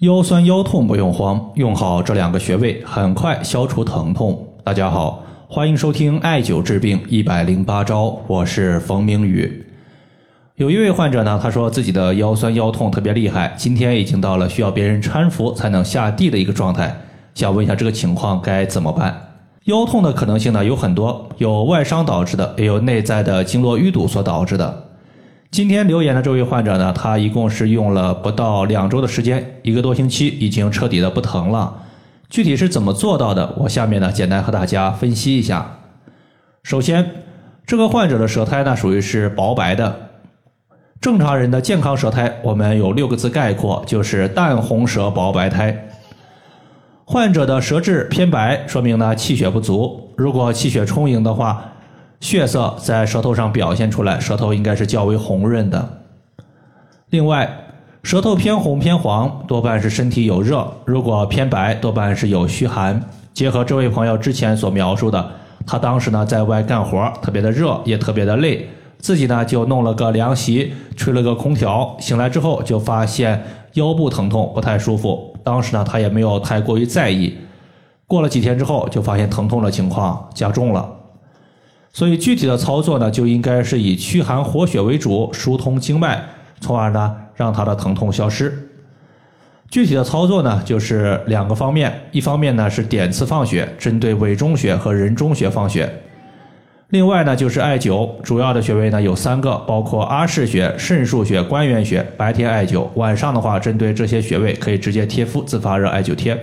腰酸腰痛不用慌，用好这两个穴位，很快消除疼痛。大家好，欢迎收听艾灸治病一百零八招，我是冯明宇。有一位患者呢，他说自己的腰酸腰痛特别厉害，今天已经到了需要别人搀扶才能下地的一个状态，想问一下这个情况该怎么办？腰痛的可能性呢有很多，有外伤导致的，也有内在的经络淤堵所导致的。今天留言的这位患者呢，他一共是用了不到两周的时间，一个多星期已经彻底的不疼了。具体是怎么做到的？我下面呢简单和大家分析一下。首先，这个患者的舌苔呢属于是薄白的。正常人的健康舌苔，我们有六个字概括，就是淡红舌薄白苔。患者的舌质偏白，说明呢气血不足。如果气血充盈的话，血色在舌头上表现出来，舌头应该是较为红润的。另外，舌头偏红偏黄，多半是身体有热；如果偏白，多半是有虚寒。结合这位朋友之前所描述的，他当时呢在外干活，特别的热，也特别的累，自己呢就弄了个凉席，吹了个空调，醒来之后就发现腰部疼痛，不太舒服。当时呢他也没有太过于在意。过了几天之后，就发现疼痛的情况加重了。所以具体的操作呢，就应该是以驱寒活血为主，疏通经脉，从而呢让他的疼痛消失。具体的操作呢，就是两个方面，一方面呢是点刺放血，针对委中穴和人中穴放血；另外呢就是艾灸，主要的穴位呢有三个，包括阿是穴、肾腧穴、关元穴。白天艾灸，晚上的话针对这些穴位可以直接贴敷自发热艾灸贴。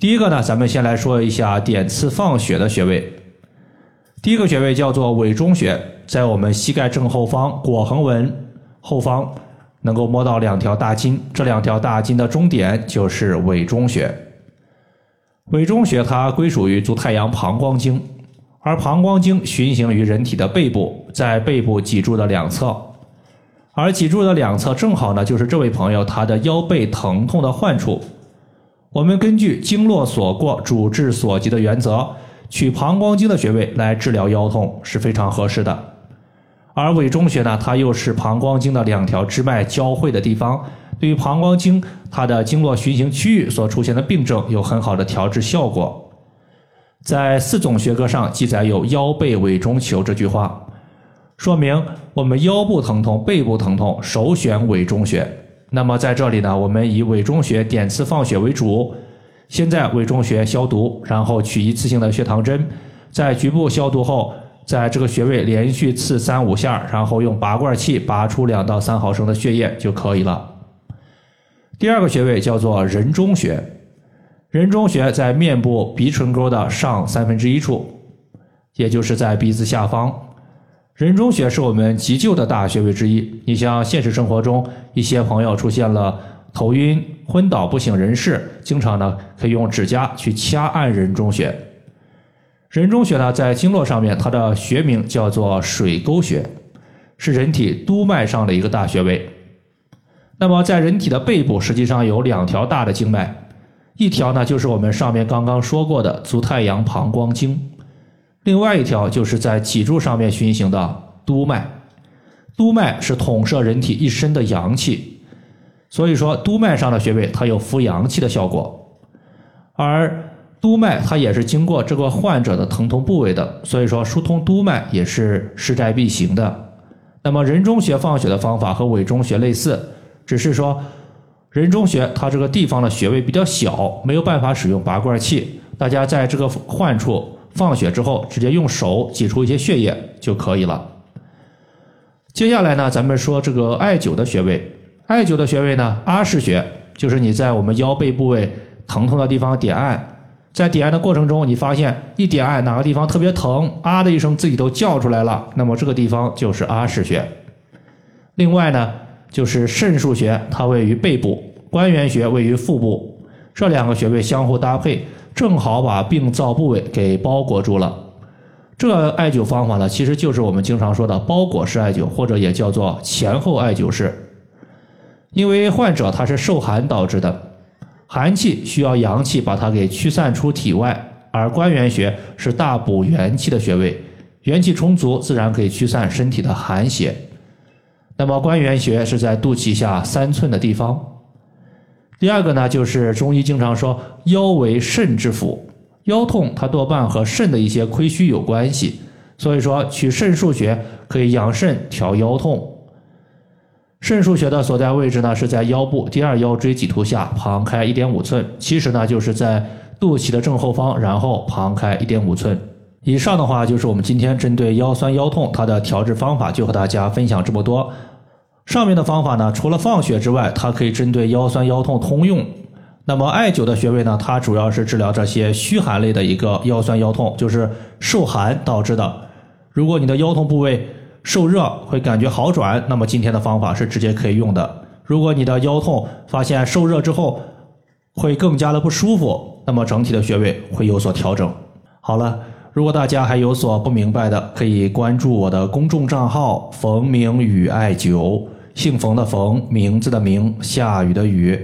第一个呢，咱们先来说一下点刺放血的穴位。第一个穴位叫做委中穴，在我们膝盖正后方腘横纹后方，能够摸到两条大筋，这两条大筋的中点就是委中穴。委中穴它归属于足太阳膀胱经，而膀胱经循行于人体的背部，在背部脊柱的两侧，而脊柱的两侧正好呢就是这位朋友他的腰背疼痛的患处。我们根据经络所过，主治所及的原则。取膀胱经的穴位来治疗腰痛是非常合适的，而委中穴呢，它又是膀胱经的两条支脉交汇的地方，对于膀胱经它的经络循行区域所出现的病症有很好的调治效果。在四种学科上记载有“腰背委中求”这句话，说明我们腰部疼痛、背部疼痛首选委中穴。那么在这里呢，我们以委中穴点刺放血为主。先在委中穴消毒，然后取一次性的血糖针，在局部消毒后，在这个穴位连续刺三五下，然后用拔罐器拔出两到三毫升的血液就可以了。第二个穴位叫做人中穴，人中穴在面部鼻唇沟的上三分之一处，也就是在鼻子下方。人中穴是我们急救的大穴位之一。你像现实生活中一些朋友出现了。头晕、昏倒、不省人事，经常呢可以用指甲去掐按人中穴。人中穴呢在经络上面，它的学名叫做水沟穴，是人体督脉上的一个大穴位。那么在人体的背部，实际上有两条大的经脉，一条呢就是我们上面刚刚说过的足太阳膀胱经，另外一条就是在脊柱上面循行的督脉。督脉是统摄人体一身的阳气。所以说，督脉上的穴位它有扶阳气的效果，而督脉它也是经过这个患者的疼痛部位的，所以说疏通督脉也是势在必行的。那么人中穴放血的方法和委中穴类似，只是说人中穴它这个地方的穴位比较小，没有办法使用拔罐器，大家在这个患处放血之后，直接用手挤出一些血液就可以了。接下来呢，咱们说这个艾灸的穴位。艾灸的穴位呢，阿是穴，就是你在我们腰背部位疼痛的地方点按，在点按的过程中，你发现一点按哪个地方特别疼，啊的一声自己都叫出来了，那么这个地方就是阿是穴。另外呢，就是肾腧穴，它位于背部，关元穴位于腹部，这两个穴位相互搭配，正好把病灶部位给包裹住了。这艾灸方法呢，其实就是我们经常说的包裹式艾灸，或者也叫做前后艾灸式。因为患者他是受寒导致的，寒气需要阳气把它给驱散出体外，而关元穴是大补元气的穴位，元气充足，自然可以驱散身体的寒邪。那么关元穴是在肚脐下三寸的地方，第二个呢，就是中医经常说腰为肾之府，腰痛它多半和肾的一些亏虚有关系，所以说取肾腧穴可以养肾调腰痛。肾腧穴的所在位置呢是在腰部第二腰椎棘突下旁开一点五寸，其实呢就是在肚脐的正后方，然后旁开一点五寸。以上的话就是我们今天针对腰酸腰痛它的调治方法，就和大家分享这么多。上面的方法呢，除了放血之外，它可以针对腰酸腰痛通用。那么艾灸的穴位呢，它主要是治疗这些虚寒类的一个腰酸腰痛，就是受寒导致的。如果你的腰痛部位，受热会感觉好转，那么今天的方法是直接可以用的。如果你的腰痛发现受热之后会更加的不舒服，那么整体的穴位会有所调整。好了，如果大家还有所不明白的，可以关注我的公众账号“冯明宇艾灸”，姓冯的冯，名字的名，下雨的雨。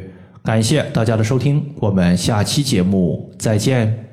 感谢大家的收听，我们下期节目再见。